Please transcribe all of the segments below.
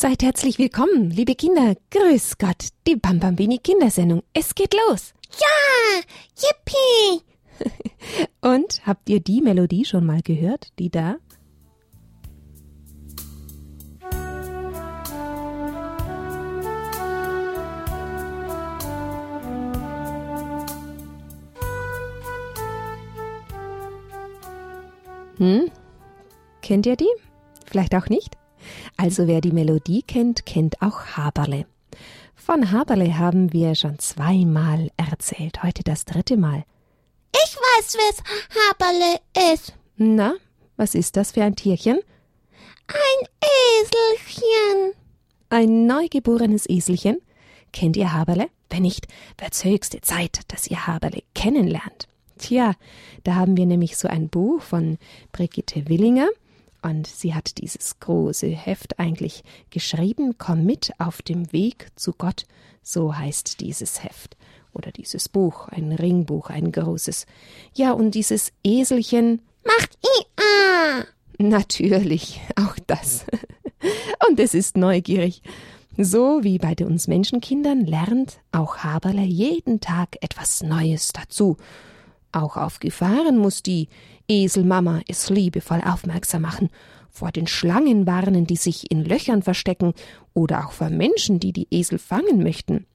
Seid herzlich willkommen, liebe Kinder. Grüß Gott, die Bambambini Kindersendung. Es geht los. Ja, yippie. Und habt ihr die Melodie schon mal gehört, die da? Hm? Kennt ihr die? Vielleicht auch nicht? Also wer die Melodie kennt, kennt auch Haberle. Von Haberle haben wir schon zweimal erzählt, heute das dritte Mal. Ich weiß, wer's Haberle ist. Na, was ist das für ein Tierchen? Ein Eselchen. Ein neugeborenes Eselchen? Kennt ihr Haberle? Wenn nicht, wird's höchste Zeit, dass ihr Haberle kennenlernt. Tja, da haben wir nämlich so ein Buch von Brigitte Willinger und sie hat dieses große Heft eigentlich geschrieben. Komm mit auf dem Weg zu Gott, so heißt dieses Heft oder dieses Buch, ein Ringbuch, ein großes. Ja, und dieses Eselchen macht IA. Natürlich, auch das. und es ist neugierig. So wie bei uns Menschenkindern lernt auch Haberle jeden Tag etwas Neues dazu. Auch auf Gefahren muss die Eselmama es liebevoll aufmerksam machen, vor den Schlangen warnen, die sich in Löchern verstecken, oder auch vor Menschen, die die Esel fangen möchten.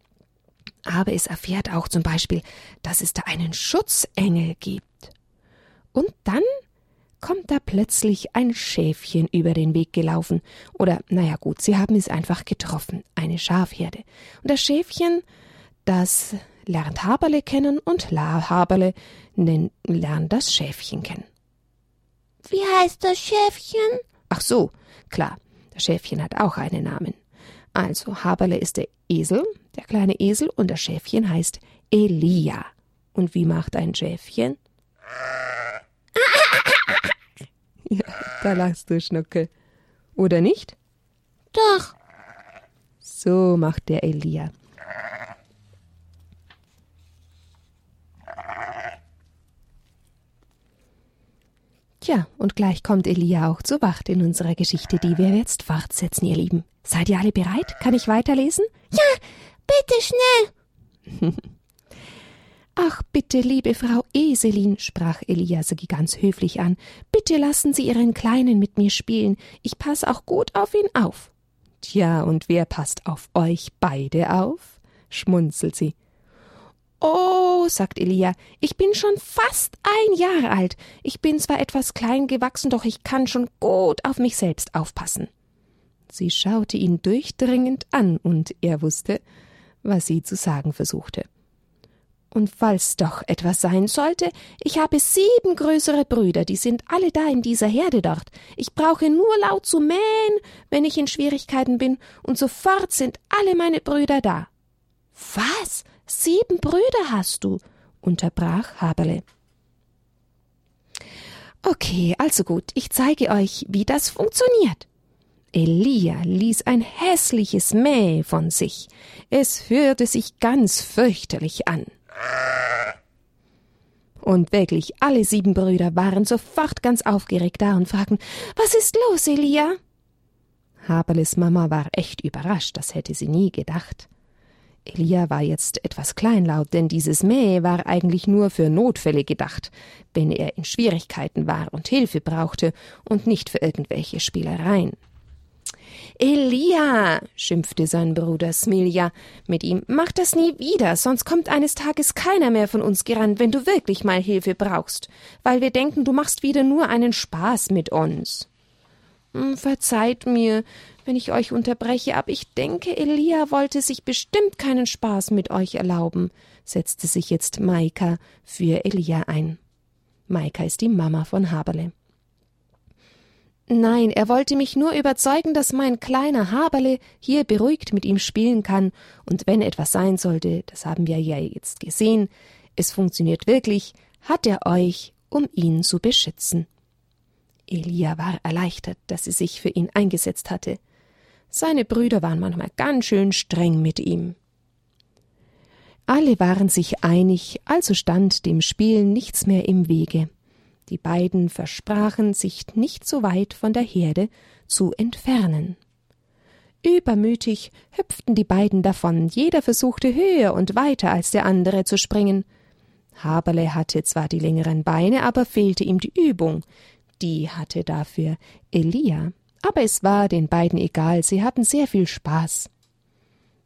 Aber es erfährt auch zum Beispiel, dass es da einen Schutzengel gibt. Und dann kommt da plötzlich ein Schäfchen über den Weg gelaufen. Oder, naja gut, sie haben es einfach getroffen, eine Schafherde. Und das Schäfchen, das lernt Haberle kennen und La Haberle lernt das Schäfchen kennen. Wie heißt das Schäfchen? Ach so, klar, das Schäfchen hat auch einen Namen. Also Haberle ist der Esel, der kleine Esel, und das Schäfchen heißt Elia. Und wie macht ein Schäfchen? ja, da lachst du, Schnuckel. Oder nicht? Doch. So macht der Elia. Tja, und gleich kommt Elia auch zu Wacht in unserer Geschichte, die wir jetzt fortsetzen, ihr Lieben. Seid ihr alle bereit? Kann ich weiterlesen? Ja, bitte schnell. Ach, bitte, liebe Frau Eselin, sprach Elia sie ganz höflich an, bitte lassen Sie Ihren Kleinen mit mir spielen. Ich pass auch gut auf ihn auf. Tja, und wer passt auf euch beide auf? schmunzelt sie. Oh, sagt Elia, ich bin schon fast ein Jahr alt. Ich bin zwar etwas klein gewachsen, doch ich kann schon gut auf mich selbst aufpassen. Sie schaute ihn durchdringend an, und er wusste, was sie zu sagen versuchte. Und falls doch etwas sein sollte, ich habe sieben größere Brüder, die sind alle da in dieser Herde dort. Ich brauche nur laut zu mähen, wenn ich in Schwierigkeiten bin, und sofort sind alle meine Brüder da. Was? Sieben Brüder hast du, unterbrach Haberle. Okay, also gut, ich zeige euch, wie das funktioniert. Elia ließ ein hässliches Mäh von sich. Es hörte sich ganz fürchterlich an. Und wirklich alle sieben Brüder waren sofort ganz aufgeregt da und fragten, was ist los, Elia? Haberles Mama war echt überrascht, das hätte sie nie gedacht. Elia war jetzt etwas kleinlaut, denn dieses Mäh war eigentlich nur für Notfälle gedacht, wenn er in Schwierigkeiten war und Hilfe brauchte und nicht für irgendwelche Spielereien. Elia, schimpfte sein Bruder Smilja mit ihm, mach das nie wieder, sonst kommt eines Tages keiner mehr von uns gerannt, wenn du wirklich mal Hilfe brauchst, weil wir denken, du machst wieder nur einen Spaß mit uns. Hm, verzeiht mir, wenn ich euch unterbreche, aber ich denke, Elia wollte sich bestimmt keinen Spaß mit euch erlauben, setzte sich jetzt Maika für Elia ein. Maika ist die Mama von Haberle. Nein, er wollte mich nur überzeugen, dass mein kleiner Haberle hier beruhigt mit ihm spielen kann, und wenn etwas sein sollte, das haben wir ja jetzt gesehen, es funktioniert wirklich, hat er euch, um ihn zu beschützen. Elia war erleichtert, dass sie sich für ihn eingesetzt hatte. Seine Brüder waren manchmal ganz schön streng mit ihm. Alle waren sich einig, also stand dem Spielen nichts mehr im Wege. Die beiden versprachen, sich nicht so weit von der Herde zu entfernen. Übermütig hüpften die beiden davon, jeder versuchte höher und weiter als der andere zu springen. Haberle hatte zwar die längeren Beine, aber fehlte ihm die Übung. Die hatte dafür Elia. Aber es war den beiden egal, sie hatten sehr viel Spaß.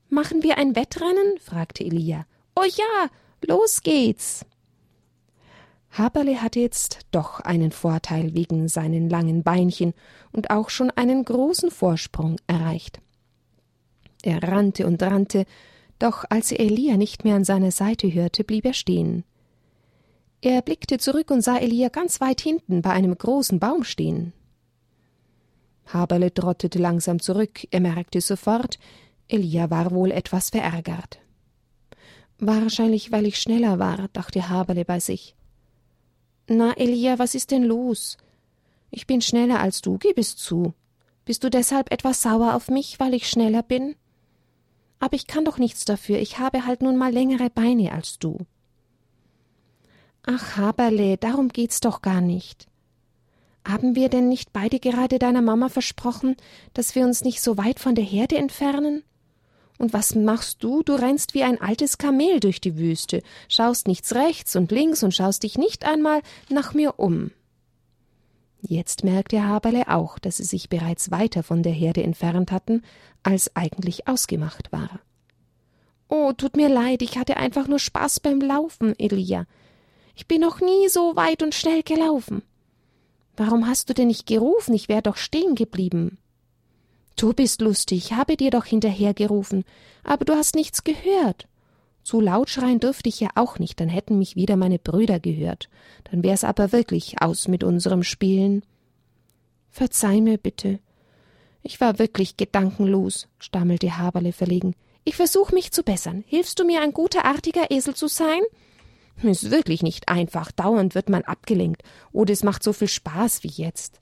Machen wir ein Wettrennen? fragte Elia. Oh ja, los geht's. Haberle hatte jetzt doch einen Vorteil wegen seinen langen Beinchen und auch schon einen großen Vorsprung erreicht. Er rannte und rannte, doch als er Elia nicht mehr an seiner Seite hörte, blieb er stehen. Er blickte zurück und sah Elia ganz weit hinten bei einem großen Baum stehen. Haberle trottete langsam zurück, er merkte sofort, Elia war wohl etwas verärgert. Wahrscheinlich, weil ich schneller war, dachte Haberle bei sich. Na, Elia, was ist denn los? Ich bin schneller als du, gib es zu. Bist du deshalb etwas sauer auf mich, weil ich schneller bin? Aber ich kann doch nichts dafür, ich habe halt nun mal längere Beine als du. Ach, Haberle, darum geht's doch gar nicht. Haben wir denn nicht beide gerade deiner Mama versprochen, dass wir uns nicht so weit von der Herde entfernen? Und was machst du? Du rennst wie ein altes Kamel durch die Wüste, schaust nichts rechts und links und schaust dich nicht einmal nach mir um. Jetzt merkte Haberle auch, dass sie sich bereits weiter von der Herde entfernt hatten, als eigentlich ausgemacht war. Oh, tut mir leid, ich hatte einfach nur Spaß beim Laufen, Elia. Ich bin noch nie so weit und schnell gelaufen. Warum hast du denn nicht gerufen? Ich wär doch stehen geblieben. Du bist lustig, habe dir doch hinterhergerufen, aber du hast nichts gehört. Zu laut schreien dürfte ich ja auch nicht, dann hätten mich wieder meine Brüder gehört. Dann wär's aber wirklich aus mit unserem Spielen. Verzeih mir bitte. Ich war wirklich gedankenlos, stammelte Haberle verlegen. Ich versuch mich zu bessern. Hilfst du mir, ein guter, artiger Esel zu sein? Ist wirklich nicht einfach. Dauernd wird man abgelenkt. Oder es macht so viel Spaß wie jetzt.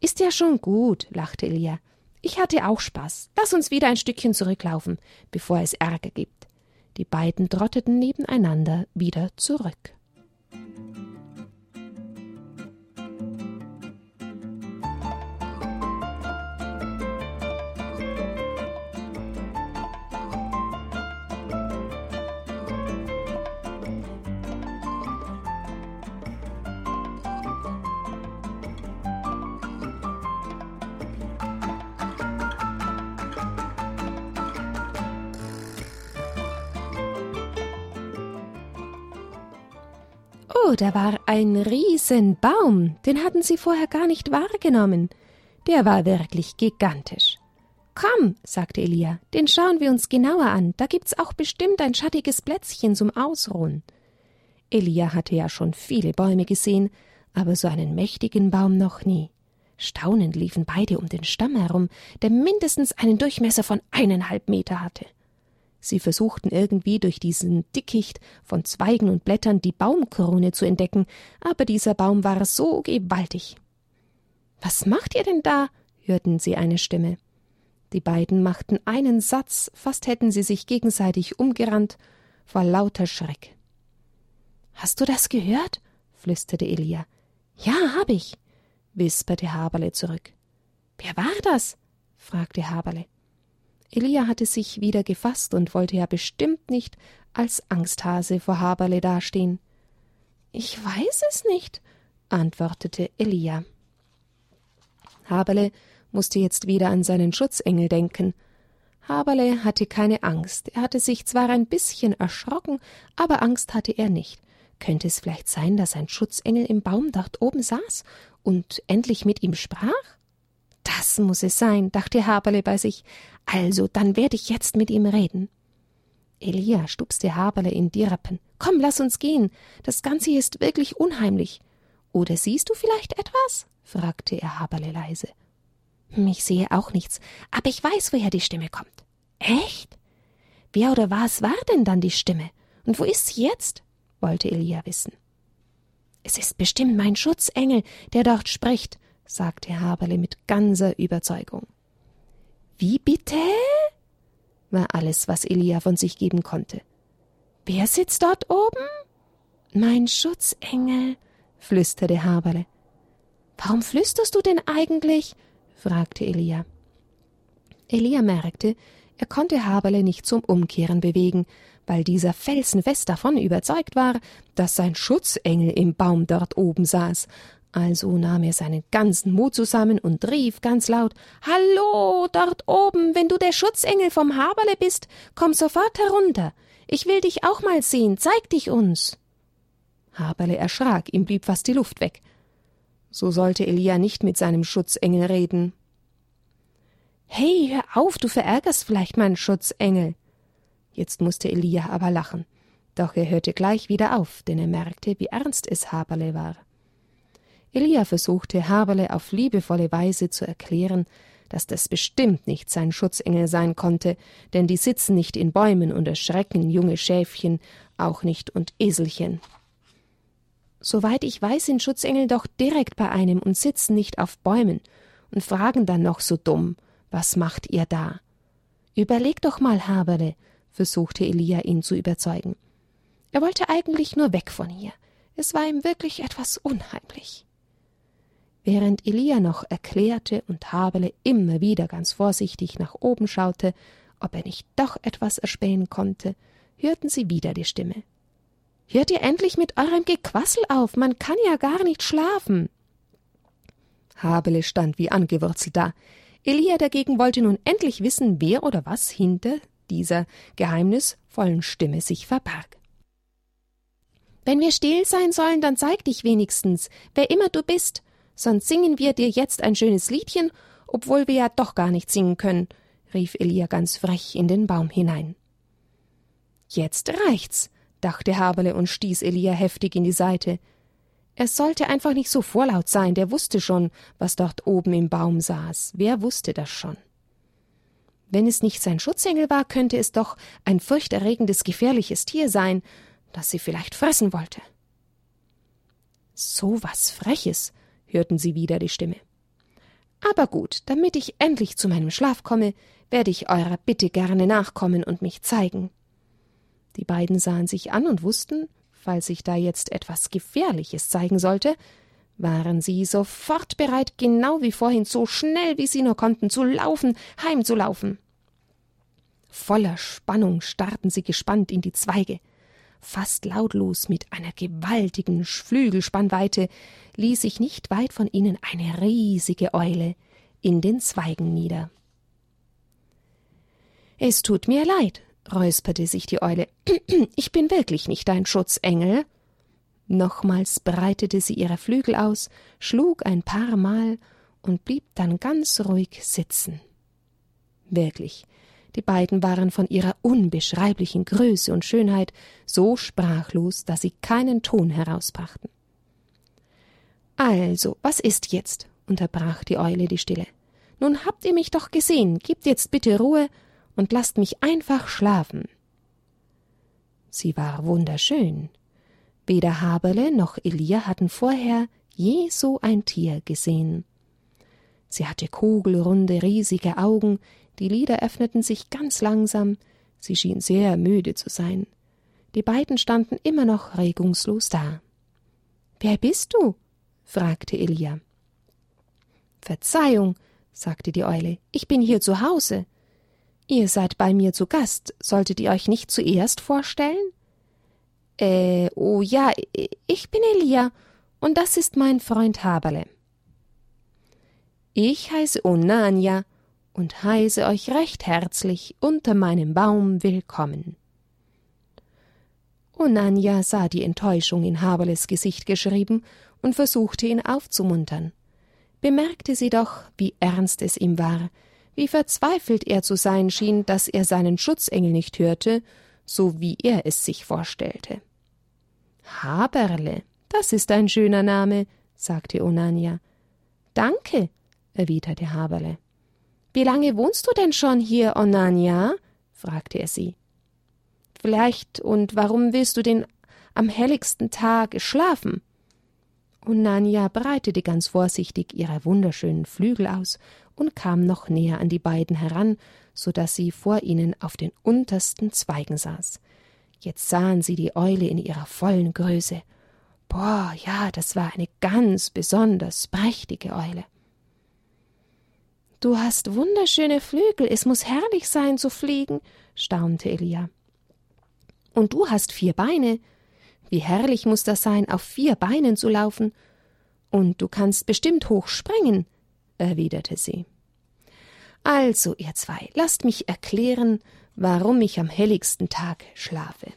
Ist ja schon gut, lachte Elia. Ich hatte auch Spaß. Lass uns wieder ein Stückchen zurücklaufen, bevor es Ärger gibt. Die beiden trotteten nebeneinander wieder zurück. Oh, da war ein Riesenbaum, den hatten sie vorher gar nicht wahrgenommen. Der war wirklich gigantisch. Komm, sagte Elia, den schauen wir uns genauer an, da gibt's auch bestimmt ein schattiges Plätzchen zum Ausruhen. Elia hatte ja schon viele Bäume gesehen, aber so einen mächtigen Baum noch nie. Staunend liefen beide um den Stamm herum, der mindestens einen Durchmesser von eineinhalb Meter hatte. Sie versuchten irgendwie durch diesen Dickicht von Zweigen und Blättern die Baumkrone zu entdecken, aber dieser Baum war so gewaltig. Was macht ihr denn da? hörten sie eine Stimme. Die beiden machten einen Satz, fast hätten sie sich gegenseitig umgerannt vor lauter Schreck. Hast du das gehört? flüsterte Elia. Ja, hab ich, wisperte Haberle zurück. Wer war das? fragte Haberle. Elia hatte sich wieder gefasst und wollte ja bestimmt nicht als Angsthase vor Haberle dastehen. Ich weiß es nicht, antwortete Elia. Haberle musste jetzt wieder an seinen Schutzengel denken. Haberle hatte keine Angst. Er hatte sich zwar ein bisschen erschrocken, aber Angst hatte er nicht. Könnte es vielleicht sein, dass ein Schutzengel im Baum dort oben saß und endlich mit ihm sprach? Das muss es sein, dachte Haberle bei sich. Also, dann werde ich jetzt mit ihm reden. Elia stupste Haberle in die Rappen. Komm, lass uns gehen. Das Ganze ist wirklich unheimlich. Oder siehst du vielleicht etwas? fragte er Haberle leise. Ich sehe auch nichts, aber ich weiß, woher die Stimme kommt. Echt? Wer oder was war denn dann die Stimme? Und wo ist sie jetzt? wollte Elia wissen. Es ist bestimmt mein Schutzengel, der dort spricht, sagte Haberle mit ganzer Überzeugung. Wie bitte? war alles, was Elia von sich geben konnte. Wer sitzt dort oben? Mein Schutzengel, flüsterte Haberle. Warum flüsterst du denn eigentlich? fragte Elia. Elia merkte, er konnte Haberle nicht zum Umkehren bewegen, weil dieser felsenfest davon überzeugt war, dass sein Schutzengel im Baum dort oben saß. Also nahm er seinen ganzen Mut zusammen und rief ganz laut Hallo, dort oben, wenn du der Schutzengel vom Haberle bist, komm sofort herunter. Ich will dich auch mal sehen, zeig dich uns. Haberle erschrak, ihm blieb fast die Luft weg. So sollte Elia nicht mit seinem Schutzengel reden. Hey, hör auf, du verärgerst vielleicht meinen Schutzengel. Jetzt musste Elia aber lachen. Doch er hörte gleich wieder auf, denn er merkte, wie ernst es Haberle war. Elia versuchte Haberle auf liebevolle Weise zu erklären, dass das bestimmt nicht sein Schutzengel sein konnte, denn die sitzen nicht in Bäumen und erschrecken junge Schäfchen, auch nicht und Eselchen. Soweit ich weiß, sind Schutzengel doch direkt bei einem und sitzen nicht auf Bäumen und fragen dann noch so dumm, was macht ihr da? Überleg doch mal, Haberle, versuchte Elia ihn zu überzeugen. Er wollte eigentlich nur weg von hier. Es war ihm wirklich etwas unheimlich. Während Elia noch erklärte und Haberle immer wieder ganz vorsichtig nach oben schaute, ob er nicht doch etwas erspähen konnte, hörten sie wieder die Stimme. Hört ihr endlich mit eurem Gequassel auf, man kann ja gar nicht schlafen. Habele stand wie angewurzelt da. Elia dagegen wollte nun endlich wissen, wer oder was hinter dieser geheimnisvollen Stimme sich verbarg. Wenn wir still sein sollen, dann zeig dich wenigstens, wer immer du bist, sonst singen wir dir jetzt ein schönes Liedchen, obwohl wir ja doch gar nicht singen können, rief Elia ganz frech in den Baum hinein. Jetzt reicht's, dachte Haberle und stieß Elia heftig in die Seite. Er sollte einfach nicht so vorlaut sein, der wusste schon, was dort oben im Baum saß. Wer wusste das schon? Wenn es nicht sein Schutzengel war, könnte es doch ein furchterregendes, gefährliches Tier sein, das sie vielleicht fressen wollte. So was Freches, hörten sie wieder die Stimme. Aber gut, damit ich endlich zu meinem Schlaf komme, werde ich eurer Bitte gerne nachkommen und mich zeigen. Die beiden sahen sich an und wussten, falls sich da jetzt etwas Gefährliches zeigen sollte, waren sie sofort bereit, genau wie vorhin, so schnell wie sie nur konnten, zu laufen, heimzulaufen. Voller Spannung starrten sie gespannt in die Zweige. Fast lautlos mit einer gewaltigen Flügelspannweite ließ sich nicht weit von ihnen eine riesige Eule in den Zweigen nieder. Es tut mir leid, räusperte sich die Eule. Ich bin wirklich nicht dein Schutzengel. Nochmals breitete sie ihre Flügel aus, schlug ein paar Mal und blieb dann ganz ruhig sitzen. Wirklich, die beiden waren von ihrer unbeschreiblichen Größe und Schönheit so sprachlos, dass sie keinen Ton herausbrachten. Also, was ist jetzt? unterbrach die Eule die Stille. Nun habt ihr mich doch gesehen, gebt jetzt bitte Ruhe und lasst mich einfach schlafen. Sie war wunderschön, Weder Haberle noch Elia hatten vorher je so ein Tier gesehen. Sie hatte kugelrunde, riesige Augen, die Lider öffneten sich ganz langsam, sie schien sehr müde zu sein. Die beiden standen immer noch regungslos da. Wer bist du? fragte Elia. Verzeihung, sagte die Eule, ich bin hier zu Hause. Ihr seid bei mir zu Gast, solltet ihr euch nicht zuerst vorstellen? Äh, oh ja, ich bin Elia und das ist mein Freund Haberle. Ich heiße Onania und heiße euch recht herzlich unter meinem Baum willkommen. Onania sah die Enttäuschung in Haberles Gesicht geschrieben und versuchte ihn aufzumuntern. Bemerkte sie doch, wie ernst es ihm war, wie verzweifelt er zu sein schien, dass er seinen Schutzengel nicht hörte, so wie er es sich vorstellte. Haberle, das ist ein schöner Name, sagte Onania. Danke, erwiderte Haberle. Wie lange wohnst du denn schon hier, Onania? fragte er sie. Vielleicht, und warum willst du denn am helligsten Tag schlafen? Onania breitete ganz vorsichtig ihre wunderschönen Flügel aus und kam noch näher an die beiden heran, so dass sie vor ihnen auf den untersten Zweigen saß. Jetzt sahen sie die Eule in ihrer vollen Größe. Boah, ja, das war eine ganz besonders prächtige Eule. Du hast wunderschöne Flügel, es muss herrlich sein zu fliegen, staunte Elia. Und du hast vier Beine. Wie herrlich muss das sein, auf vier Beinen zu laufen. Und du kannst bestimmt hoch springen, erwiderte sie. Also, ihr zwei, lasst mich erklären, warum ich am helligsten Tag schlafe.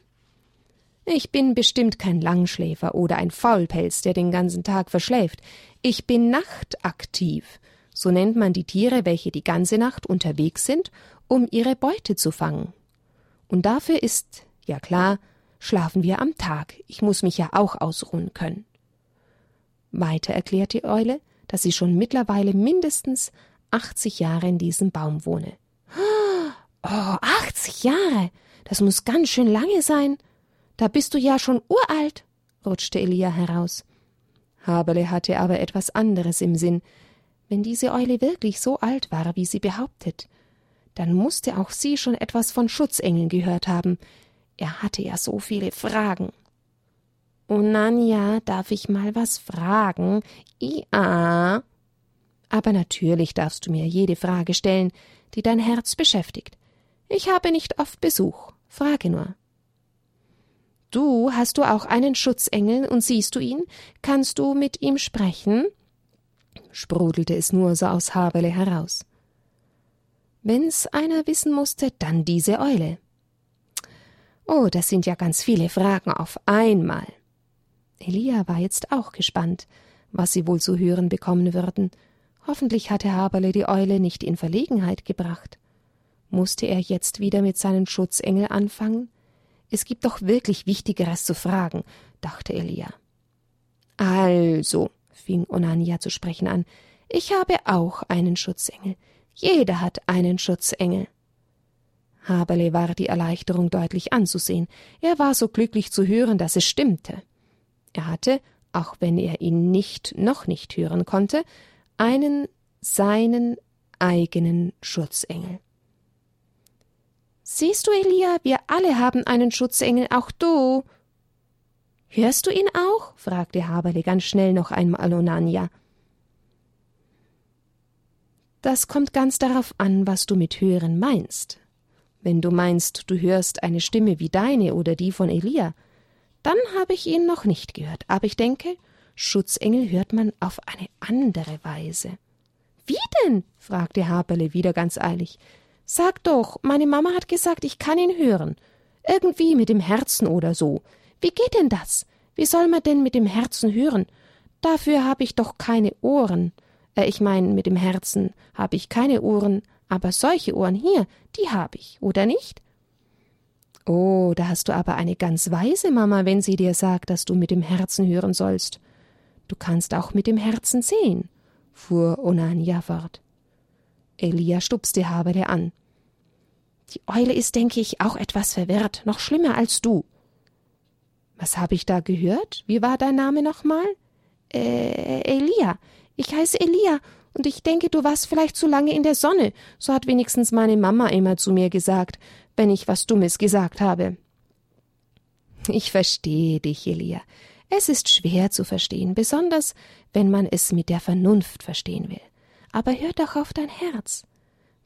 Ich bin bestimmt kein Langschläfer oder ein Faulpelz, der den ganzen Tag verschläft. Ich bin nachtaktiv so nennt man die Tiere, welche die ganze Nacht unterwegs sind, um ihre Beute zu fangen. Und dafür ist, ja klar, schlafen wir am Tag. Ich muss mich ja auch ausruhen können. Weiter erklärt die Eule, dass sie schon mittlerweile mindestens 80 Jahre in diesem Baum wohne. Oh, 80 Jahre! Das muss ganz schön lange sein. Da bist du ja schon uralt, rutschte Elia heraus. Haberle hatte aber etwas anderes im Sinn, wenn diese Eule wirklich so alt war, wie sie behauptet, dann musste auch sie schon etwas von Schutzengeln gehört haben. Er hatte ja so viele Fragen. Oh Nanja, darf ich mal was fragen? Ja. Aber natürlich darfst du mir jede Frage stellen, die dein Herz beschäftigt. Ich habe nicht oft Besuch. Frage nur. Du hast du auch einen Schutzengel und siehst du ihn? Kannst du mit ihm sprechen? Sprudelte es nur so aus Haberle heraus. Wenn's einer wissen musste, dann diese Eule. Oh, das sind ja ganz viele Fragen auf einmal. Elia war jetzt auch gespannt, was sie wohl zu hören bekommen würden. Hoffentlich hatte Haberle die Eule nicht in Verlegenheit gebracht. Musste er jetzt wieder mit seinen Schutzengel anfangen? Es gibt doch wirklich Wichtigeres zu fragen, dachte Elia. Also, fing Onania zu sprechen an, ich habe auch einen Schutzengel. Jeder hat einen Schutzengel. Haberle war die Erleichterung deutlich anzusehen. Er war so glücklich zu hören, dass es stimmte. Er hatte, auch wenn er ihn nicht noch nicht hören konnte, einen seinen eigenen Schutzengel. Siehst du, Elia, wir alle haben einen Schutzengel, auch du, Hörst du ihn auch? fragte Haberle ganz schnell noch einmal Onania. Das kommt ganz darauf an, was du mit hören meinst. Wenn du meinst, du hörst eine Stimme wie deine oder die von Elia, dann habe ich ihn noch nicht gehört, aber ich denke, Schutzengel hört man auf eine andere Weise. Wie denn? fragte Haberle wieder ganz eilig. Sag doch, meine Mama hat gesagt, ich kann ihn hören. Irgendwie mit dem Herzen oder so. Wie geht denn das? Wie soll man denn mit dem Herzen hören? Dafür habe ich doch keine Ohren. Äh, ich meine, mit dem Herzen habe ich keine Ohren, aber solche Ohren hier, die habe ich, oder nicht? Oh, da hast du aber eine ganz weise Mama, wenn sie dir sagt, dass du mit dem Herzen hören sollst. Du kannst auch mit dem Herzen sehen, fuhr Onania fort. Elia stupste Haberle an. Die Eule ist, denke ich, auch etwas verwirrt, noch schlimmer als du. Was habe ich da gehört? Wie war dein Name nochmal? Äh, Elia. Ich heiße Elia und ich denke, du warst vielleicht zu lange in der Sonne. So hat wenigstens meine Mama immer zu mir gesagt, wenn ich was Dummes gesagt habe. Ich verstehe dich, Elia. Es ist schwer zu verstehen, besonders wenn man es mit der Vernunft verstehen will. Aber hör doch auf dein Herz.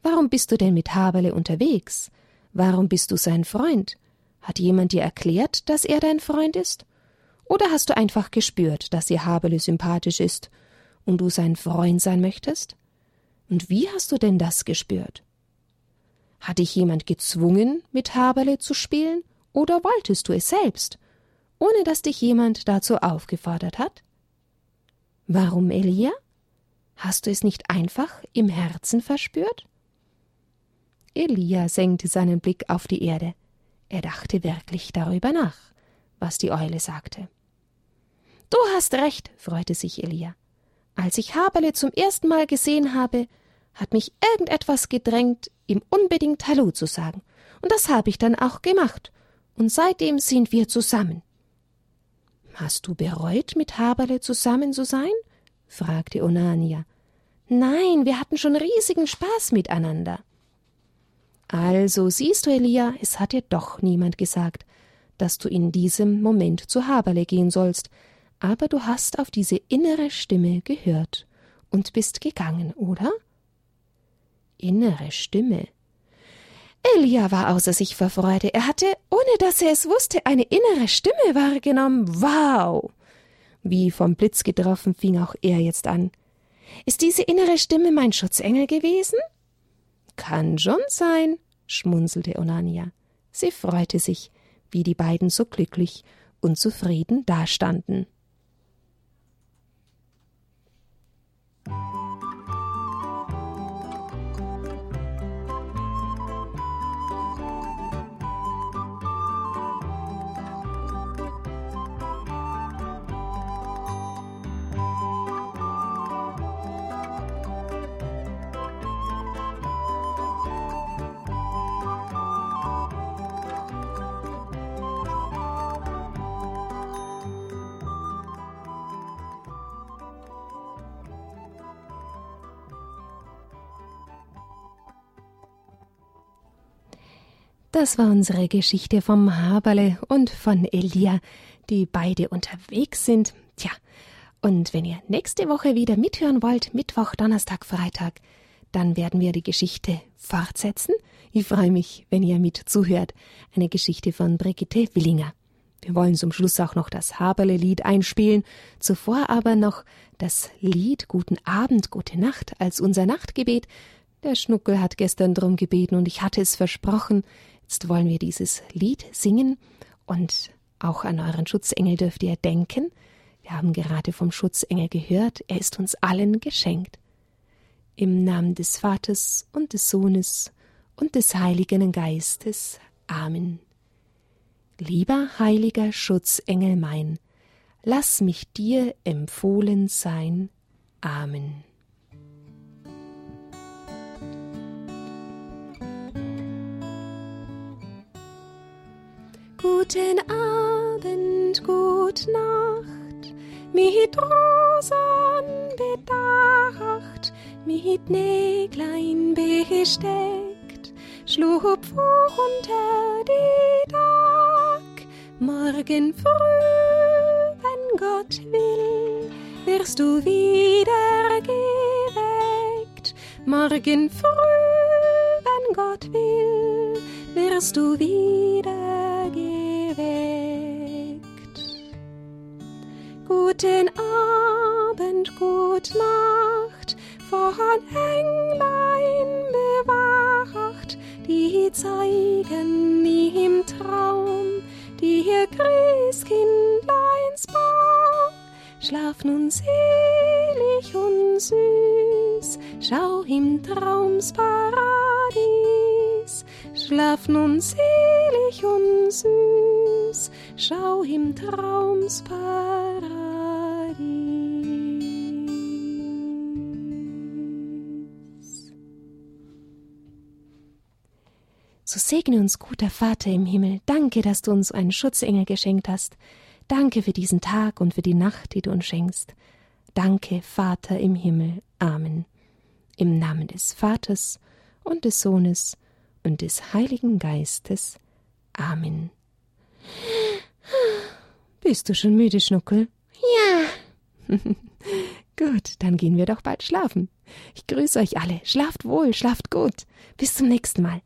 Warum bist du denn mit Haberle unterwegs? Warum bist du sein Freund? Hat jemand dir erklärt, dass er dein Freund ist? Oder hast du einfach gespürt, dass ihr Habele sympathisch ist und du sein Freund sein möchtest? Und wie hast du denn das gespürt? Hat dich jemand gezwungen, mit Haberle zu spielen, oder wolltest du es selbst, ohne dass dich jemand dazu aufgefordert hat? Warum, Elia? Hast du es nicht einfach im Herzen verspürt? Elia senkte seinen Blick auf die Erde. Er dachte wirklich darüber nach, was die Eule sagte. Du hast recht, freute sich Elia. Als ich Haberle zum ersten Mal gesehen habe, hat mich irgendetwas gedrängt, ihm unbedingt Hallo zu sagen. Und das habe ich dann auch gemacht. Und seitdem sind wir zusammen. Hast du bereut, mit Haberle zusammen zu sein? fragte Onania. Nein, wir hatten schon riesigen Spaß miteinander. Also siehst du, Elia, es hat dir doch niemand gesagt, dass du in diesem Moment zu Haberle gehen sollst, aber du hast auf diese innere Stimme gehört und bist gegangen, oder? innere Stimme. Elia war außer sich vor Freude. Er hatte, ohne dass er es wusste, eine innere Stimme wahrgenommen. Wow! Wie vom Blitz getroffen fing auch er jetzt an. Ist diese innere Stimme mein Schutzengel gewesen? Kann schon sein, schmunzelte Onania. Sie freute sich, wie die beiden so glücklich und zufrieden dastanden. Das war unsere Geschichte vom Haberle und von Elia, die beide unterwegs sind. Tja, und wenn ihr nächste Woche wieder mithören wollt, Mittwoch, Donnerstag, Freitag, dann werden wir die Geschichte fortsetzen. Ich freue mich, wenn ihr mit zuhört. Eine Geschichte von Brigitte Willinger. Wir wollen zum Schluss auch noch das Haberle-Lied einspielen, zuvor aber noch das Lied Guten Abend, gute Nacht als unser Nachtgebet. Der Schnuckel hat gestern drum gebeten und ich hatte es versprochen. Jetzt wollen wir dieses Lied singen und auch an euren Schutzengel dürft ihr denken. Wir haben gerade vom Schutzengel gehört, er ist uns allen geschenkt. Im Namen des Vaters und des Sohnes und des Heiligen Geistes. Amen. Lieber heiliger Schutzengel mein, lass mich dir empfohlen sein. Amen. Guten Abend, gut Nacht, mit Rosen bedacht, mit Näglein besteckt, schlupf unter die Dach. Morgen früh, wenn Gott will, wirst du wieder geweckt. Morgen früh, wenn Gott will, wirst du wieder Guten Abend, gut Nacht, von Englein bewacht, die zeigen im Traum dir Christkindleins Baum. Schlaf nun selig und süß, schau im Traumsparadies Schlaf nun selig und süß, schau im Traumsparadies. Segne uns, guter Vater im Himmel. Danke, dass du uns einen Schutzengel geschenkt hast. Danke für diesen Tag und für die Nacht, die du uns schenkst. Danke, Vater im Himmel. Amen. Im Namen des Vaters und des Sohnes und des Heiligen Geistes. Amen. Bist du schon müde, Schnuckel? Ja. gut, dann gehen wir doch bald schlafen. Ich grüße euch alle. Schlaft wohl, schlaft gut. Bis zum nächsten Mal.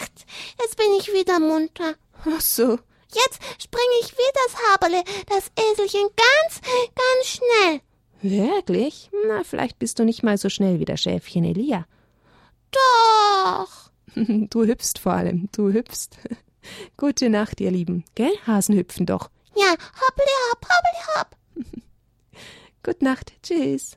Gute Nacht. Jetzt bin ich wieder munter. Ach so. Jetzt springe ich wie das Haberle, das Eselchen, ganz, ganz schnell. Wirklich? Na, vielleicht bist du nicht mal so schnell wie das Schäfchen Elia. Doch. Du hüpfst vor allem, du hüpfst. Gute Nacht, ihr Lieben. Gell? Hasen hüpfen doch. Ja, hoppli hopp, hoppli hopp. Gute Nacht. Tschüss.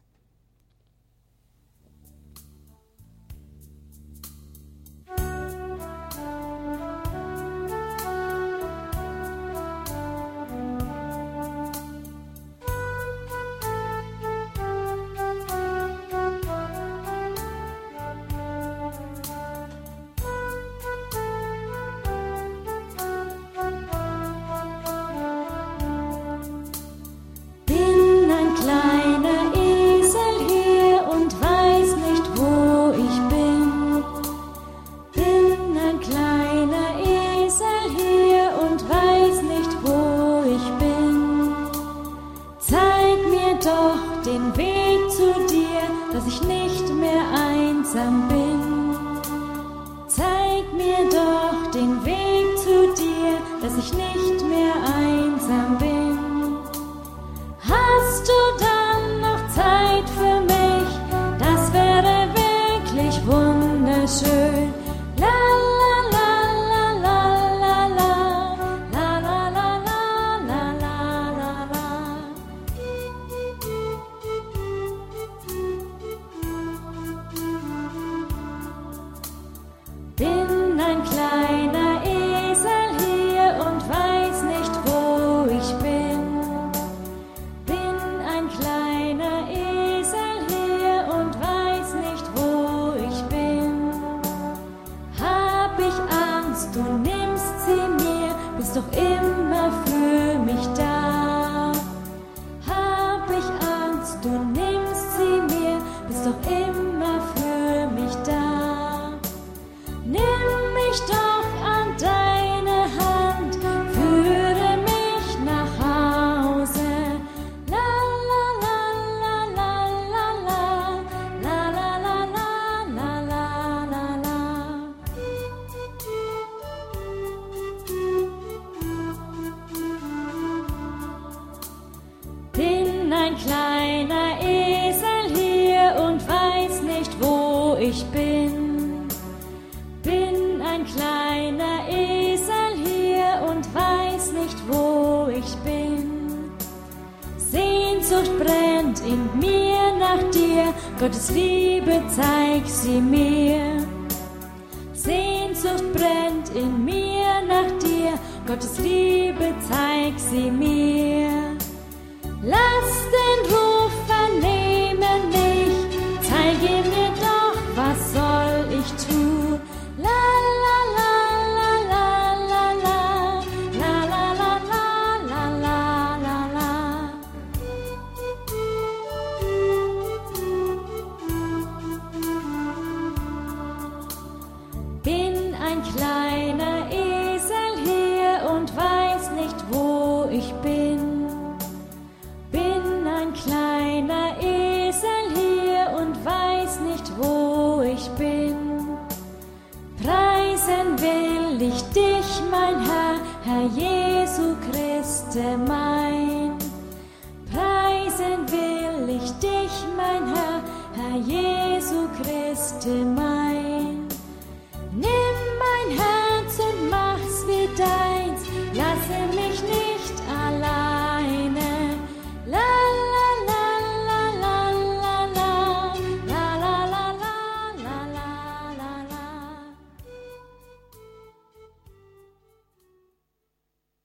Gottes Liebe, zeig sie mir. Sehnsucht brennt in mir nach dir, Gottes Liebe, zeig sie mir. Worte mein. Preisen will ich dich, mein Herr, Herr Jesu Christi, mein